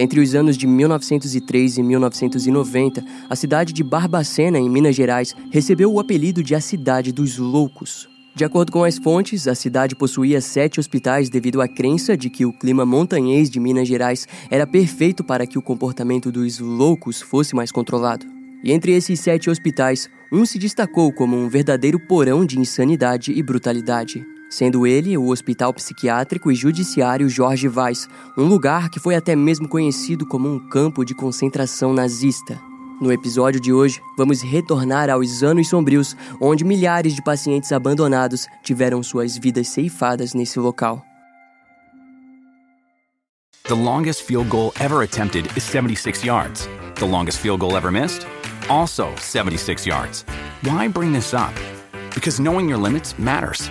Entre os anos de 1903 e 1990, a cidade de Barbacena, em Minas Gerais, recebeu o apelido de a Cidade dos Loucos. De acordo com as fontes, a cidade possuía sete hospitais devido à crença de que o clima montanhês de Minas Gerais era perfeito para que o comportamento dos loucos fosse mais controlado. E entre esses sete hospitais, um se destacou como um verdadeiro porão de insanidade e brutalidade sendo ele o Hospital Psiquiátrico e Judiciário Jorge Vaz, um lugar que foi até mesmo conhecido como um campo de concentração nazista. No episódio de hoje, vamos retornar aos anos sombrios, onde milhares de pacientes abandonados tiveram suas vidas ceifadas nesse local. The longest field goal ever attempted is 76 yards. The longest field goal ever missed? Also 76 yards. Why bring this up? Because knowing your limits matters.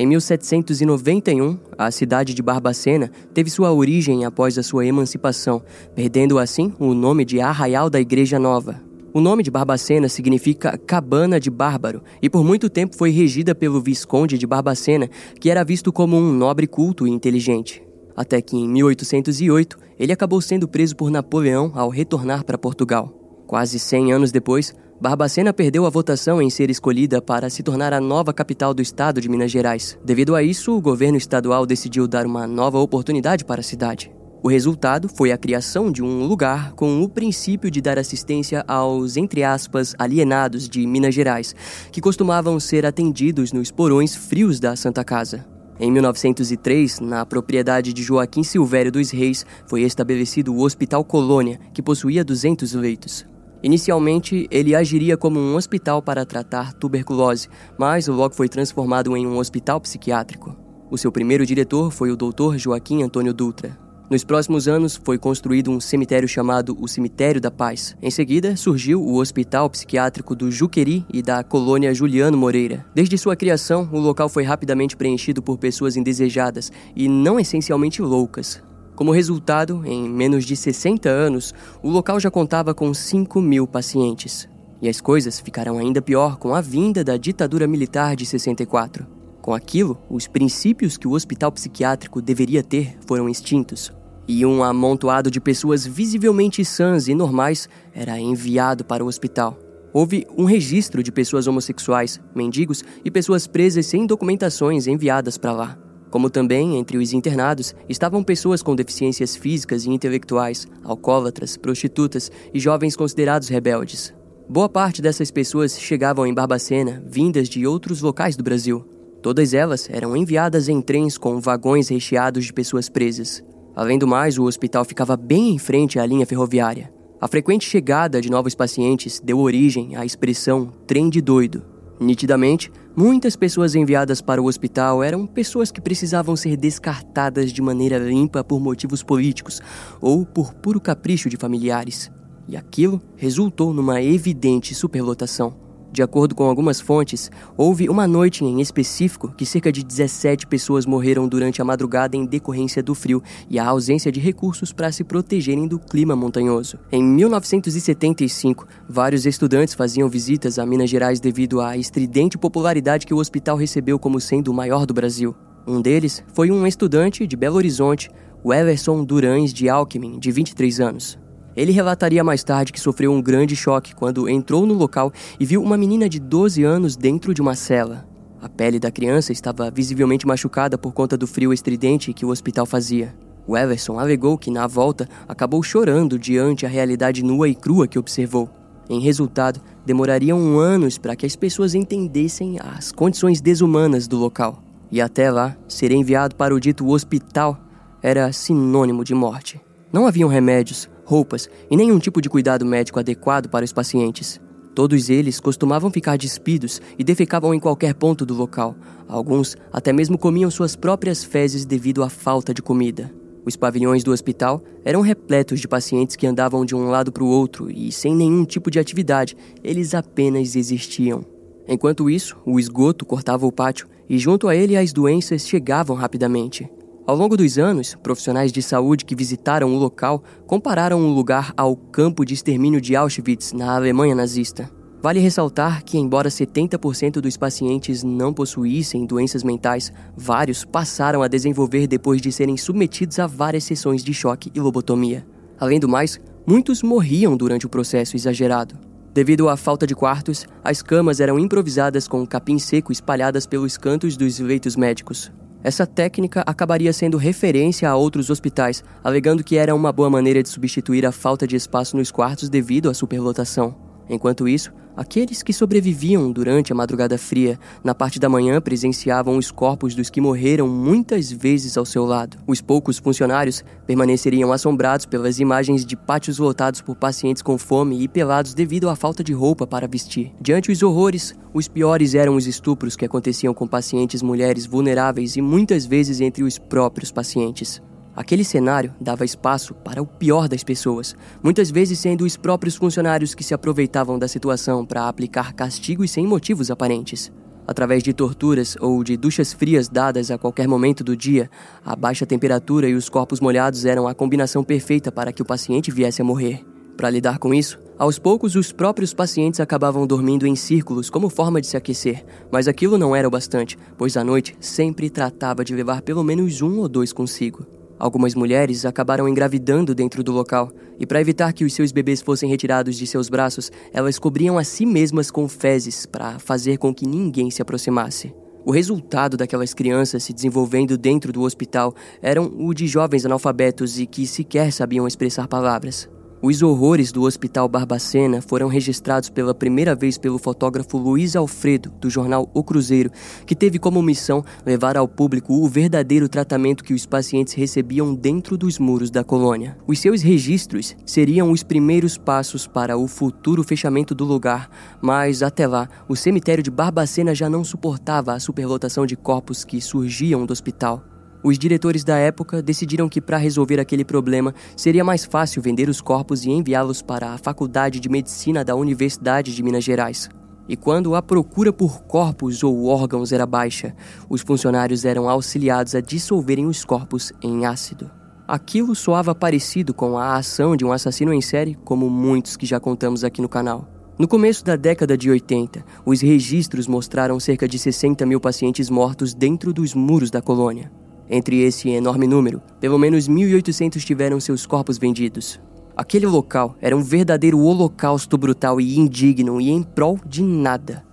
Em 1791, a cidade de Barbacena teve sua origem após a sua emancipação, perdendo assim o nome de Arraial da Igreja Nova. O nome de Barbacena significa cabana de bárbaro e por muito tempo foi regida pelo Visconde de Barbacena, que era visto como um nobre culto e inteligente. Até que em 1808 ele acabou sendo preso por Napoleão ao retornar para Portugal. Quase 100 anos depois, Barbacena perdeu a votação em ser escolhida para se tornar a nova capital do estado de Minas Gerais. Devido a isso, o governo estadual decidiu dar uma nova oportunidade para a cidade. O resultado foi a criação de um lugar com o princípio de dar assistência aos, entre aspas, alienados de Minas Gerais, que costumavam ser atendidos nos porões frios da Santa Casa. Em 1903, na propriedade de Joaquim Silvério dos Reis, foi estabelecido o Hospital Colônia, que possuía 200 leitos. Inicialmente, ele agiria como um hospital para tratar tuberculose, mas logo foi transformado em um hospital psiquiátrico. O seu primeiro diretor foi o Dr. Joaquim Antônio Dutra. Nos próximos anos, foi construído um cemitério chamado o Cemitério da Paz. Em seguida, surgiu o Hospital Psiquiátrico do Juqueri e da colônia Juliano Moreira. Desde sua criação, o local foi rapidamente preenchido por pessoas indesejadas e não essencialmente loucas. Como resultado, em menos de 60 anos, o local já contava com 5 mil pacientes. E as coisas ficaram ainda pior com a vinda da ditadura militar de 64. Com aquilo, os princípios que o hospital psiquiátrico deveria ter foram extintos. E um amontoado de pessoas visivelmente sãs e normais era enviado para o hospital. Houve um registro de pessoas homossexuais, mendigos e pessoas presas sem documentações enviadas para lá. Como também, entre os internados, estavam pessoas com deficiências físicas e intelectuais, alcoólatras, prostitutas e jovens considerados rebeldes. Boa parte dessas pessoas chegavam em Barbacena, vindas de outros locais do Brasil. Todas elas eram enviadas em trens com vagões recheados de pessoas presas. Além do mais, o hospital ficava bem em frente à linha ferroviária. A frequente chegada de novos pacientes deu origem à expressão trem de doido, Nitidamente, muitas pessoas enviadas para o hospital eram pessoas que precisavam ser descartadas de maneira limpa por motivos políticos ou por puro capricho de familiares. E aquilo resultou numa evidente superlotação. De acordo com algumas fontes, houve uma noite em específico que cerca de 17 pessoas morreram durante a madrugada em decorrência do frio e a ausência de recursos para se protegerem do clima montanhoso. Em 1975, vários estudantes faziam visitas a Minas Gerais devido à estridente popularidade que o hospital recebeu como sendo o maior do Brasil. Um deles foi um estudante de Belo Horizonte, o Everson Durães de Alckmin, de 23 anos. Ele relataria mais tarde que sofreu um grande choque quando entrou no local e viu uma menina de 12 anos dentro de uma cela. A pele da criança estava visivelmente machucada por conta do frio estridente que o hospital fazia. O Everson alegou que, na volta, acabou chorando diante a realidade nua e crua que observou. Em resultado, demorariam anos para que as pessoas entendessem as condições desumanas do local. E até lá, ser enviado para o dito hospital era sinônimo de morte. Não haviam remédios, roupas e nenhum tipo de cuidado médico adequado para os pacientes. Todos eles costumavam ficar despidos e defecavam em qualquer ponto do local. Alguns até mesmo comiam suas próprias fezes devido à falta de comida. Os pavilhões do hospital eram repletos de pacientes que andavam de um lado para o outro e, sem nenhum tipo de atividade, eles apenas existiam. Enquanto isso, o esgoto cortava o pátio e, junto a ele, as doenças chegavam rapidamente. Ao longo dos anos, profissionais de saúde que visitaram o local compararam o lugar ao campo de extermínio de Auschwitz, na Alemanha nazista. Vale ressaltar que, embora 70% dos pacientes não possuíssem doenças mentais, vários passaram a desenvolver depois de serem submetidos a várias sessões de choque e lobotomia. Além do mais, muitos morriam durante o processo exagerado. Devido à falta de quartos, as camas eram improvisadas com capim seco espalhadas pelos cantos dos leitos médicos. Essa técnica acabaria sendo referência a outros hospitais, alegando que era uma boa maneira de substituir a falta de espaço nos quartos devido à superlotação. Enquanto isso, aqueles que sobreviviam durante a madrugada fria, na parte da manhã presenciavam os corpos dos que morreram muitas vezes ao seu lado. Os poucos funcionários permaneceriam assombrados pelas imagens de pátios lotados por pacientes com fome e pelados devido à falta de roupa para vestir. Diante os horrores, os piores eram os estupros que aconteciam com pacientes mulheres vulneráveis e muitas vezes entre os próprios pacientes. Aquele cenário dava espaço para o pior das pessoas, muitas vezes sendo os próprios funcionários que se aproveitavam da situação para aplicar castigos sem motivos aparentes. Através de torturas ou de duchas frias dadas a qualquer momento do dia, a baixa temperatura e os corpos molhados eram a combinação perfeita para que o paciente viesse a morrer. Para lidar com isso, aos poucos os próprios pacientes acabavam dormindo em círculos como forma de se aquecer, mas aquilo não era o bastante, pois à noite sempre tratava de levar pelo menos um ou dois consigo. Algumas mulheres acabaram engravidando dentro do local, e para evitar que os seus bebês fossem retirados de seus braços, elas cobriam a si mesmas com fezes para fazer com que ninguém se aproximasse. O resultado daquelas crianças se desenvolvendo dentro do hospital eram o de jovens analfabetos e que sequer sabiam expressar palavras. Os horrores do Hospital Barbacena foram registrados pela primeira vez pelo fotógrafo Luiz Alfredo, do jornal O Cruzeiro, que teve como missão levar ao público o verdadeiro tratamento que os pacientes recebiam dentro dos muros da colônia. Os seus registros seriam os primeiros passos para o futuro fechamento do lugar, mas até lá, o cemitério de Barbacena já não suportava a superlotação de corpos que surgiam do hospital. Os diretores da época decidiram que, para resolver aquele problema, seria mais fácil vender os corpos e enviá-los para a Faculdade de Medicina da Universidade de Minas Gerais. E quando a procura por corpos ou órgãos era baixa, os funcionários eram auxiliados a dissolverem os corpos em ácido. Aquilo soava parecido com a ação de um assassino em série, como muitos que já contamos aqui no canal. No começo da década de 80, os registros mostraram cerca de 60 mil pacientes mortos dentro dos muros da colônia. Entre esse enorme número, pelo menos 1.800 tiveram seus corpos vendidos. Aquele local era um verdadeiro holocausto brutal e indigno e em prol de nada.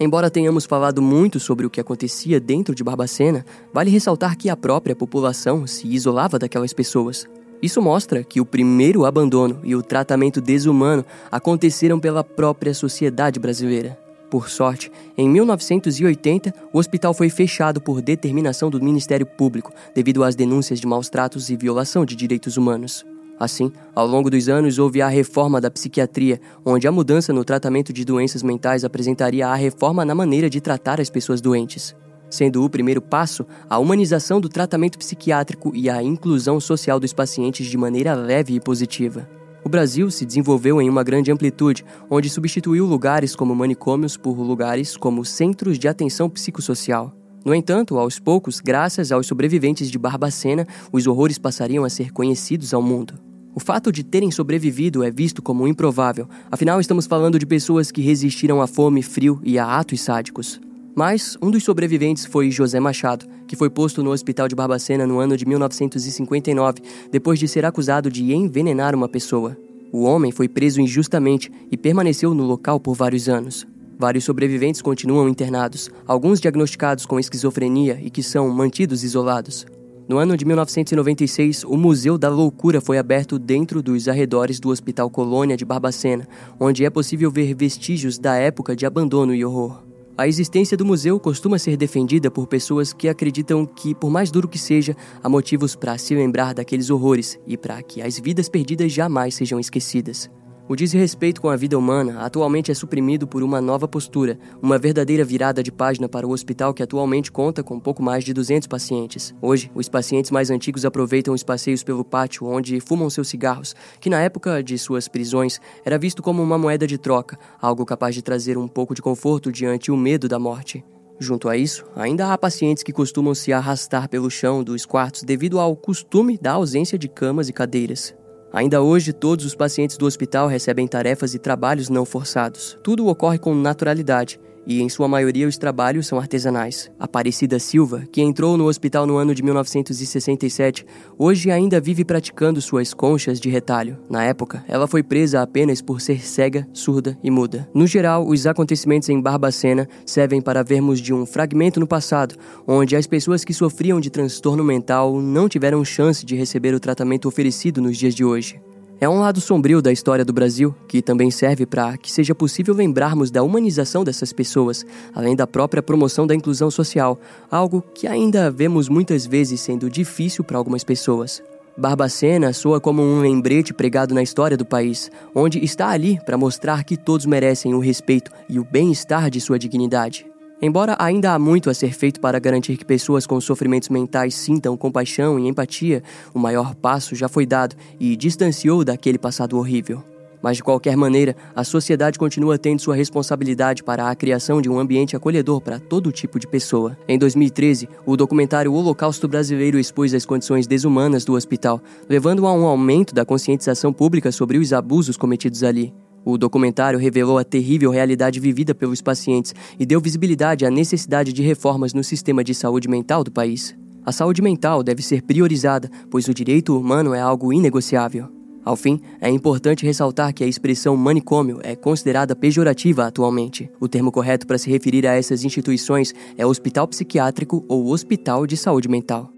Embora tenhamos falado muito sobre o que acontecia dentro de Barbacena, vale ressaltar que a própria população se isolava daquelas pessoas. Isso mostra que o primeiro abandono e o tratamento desumano aconteceram pela própria sociedade brasileira. Por sorte, em 1980, o hospital foi fechado por determinação do Ministério Público devido às denúncias de maus tratos e violação de direitos humanos. Assim, ao longo dos anos houve a reforma da psiquiatria, onde a mudança no tratamento de doenças mentais apresentaria a reforma na maneira de tratar as pessoas doentes. Sendo o primeiro passo a humanização do tratamento psiquiátrico e a inclusão social dos pacientes de maneira leve e positiva. O Brasil se desenvolveu em uma grande amplitude, onde substituiu lugares como manicômios por lugares como centros de atenção psicossocial. No entanto, aos poucos, graças aos sobreviventes de Barbacena, os horrores passariam a ser conhecidos ao mundo. O fato de terem sobrevivido é visto como improvável, afinal, estamos falando de pessoas que resistiram à fome, frio e a atos sádicos. Mas um dos sobreviventes foi José Machado, que foi posto no hospital de Barbacena no ano de 1959, depois de ser acusado de envenenar uma pessoa. O homem foi preso injustamente e permaneceu no local por vários anos. Vários sobreviventes continuam internados, alguns diagnosticados com esquizofrenia e que são mantidos isolados. No ano de 1996, o Museu da Loucura foi aberto dentro dos arredores do Hospital Colônia de Barbacena, onde é possível ver vestígios da época de abandono e horror. A existência do museu costuma ser defendida por pessoas que acreditam que, por mais duro que seja, há motivos para se lembrar daqueles horrores e para que as vidas perdidas jamais sejam esquecidas. O desrespeito com a vida humana atualmente é suprimido por uma nova postura, uma verdadeira virada de página para o hospital que atualmente conta com pouco mais de 200 pacientes. Hoje, os pacientes mais antigos aproveitam os passeios pelo pátio onde fumam seus cigarros, que na época de suas prisões era visto como uma moeda de troca, algo capaz de trazer um pouco de conforto diante o medo da morte. Junto a isso, ainda há pacientes que costumam se arrastar pelo chão dos quartos devido ao costume da ausência de camas e cadeiras. Ainda hoje, todos os pacientes do hospital recebem tarefas e trabalhos não forçados. Tudo ocorre com naturalidade e em sua maioria os trabalhos são artesanais. Aparecida Silva, que entrou no hospital no ano de 1967, hoje ainda vive praticando suas conchas de retalho. Na época, ela foi presa apenas por ser cega, surda e muda. No geral, os acontecimentos em Barbacena servem para vermos de um fragmento no passado, onde as pessoas que sofriam de transtorno mental não tiveram chance de receber o tratamento oferecido nos dias de hoje. É um lado sombrio da história do Brasil, que também serve para que seja possível lembrarmos da humanização dessas pessoas, além da própria promoção da inclusão social, algo que ainda vemos muitas vezes sendo difícil para algumas pessoas. Barbacena soa como um lembrete pregado na história do país, onde está ali para mostrar que todos merecem o respeito e o bem-estar de sua dignidade. Embora ainda há muito a ser feito para garantir que pessoas com sofrimentos mentais sintam compaixão e empatia, o maior passo já foi dado e distanciou daquele passado horrível. Mas de qualquer maneira, a sociedade continua tendo sua responsabilidade para a criação de um ambiente acolhedor para todo tipo de pessoa. Em 2013, o documentário Holocausto Brasileiro expôs as condições desumanas do hospital, levando a um aumento da conscientização pública sobre os abusos cometidos ali. O documentário revelou a terrível realidade vivida pelos pacientes e deu visibilidade à necessidade de reformas no sistema de saúde mental do país. A saúde mental deve ser priorizada, pois o direito humano é algo inegociável. Ao fim, é importante ressaltar que a expressão manicômio é considerada pejorativa atualmente. O termo correto para se referir a essas instituições é hospital psiquiátrico ou hospital de saúde mental.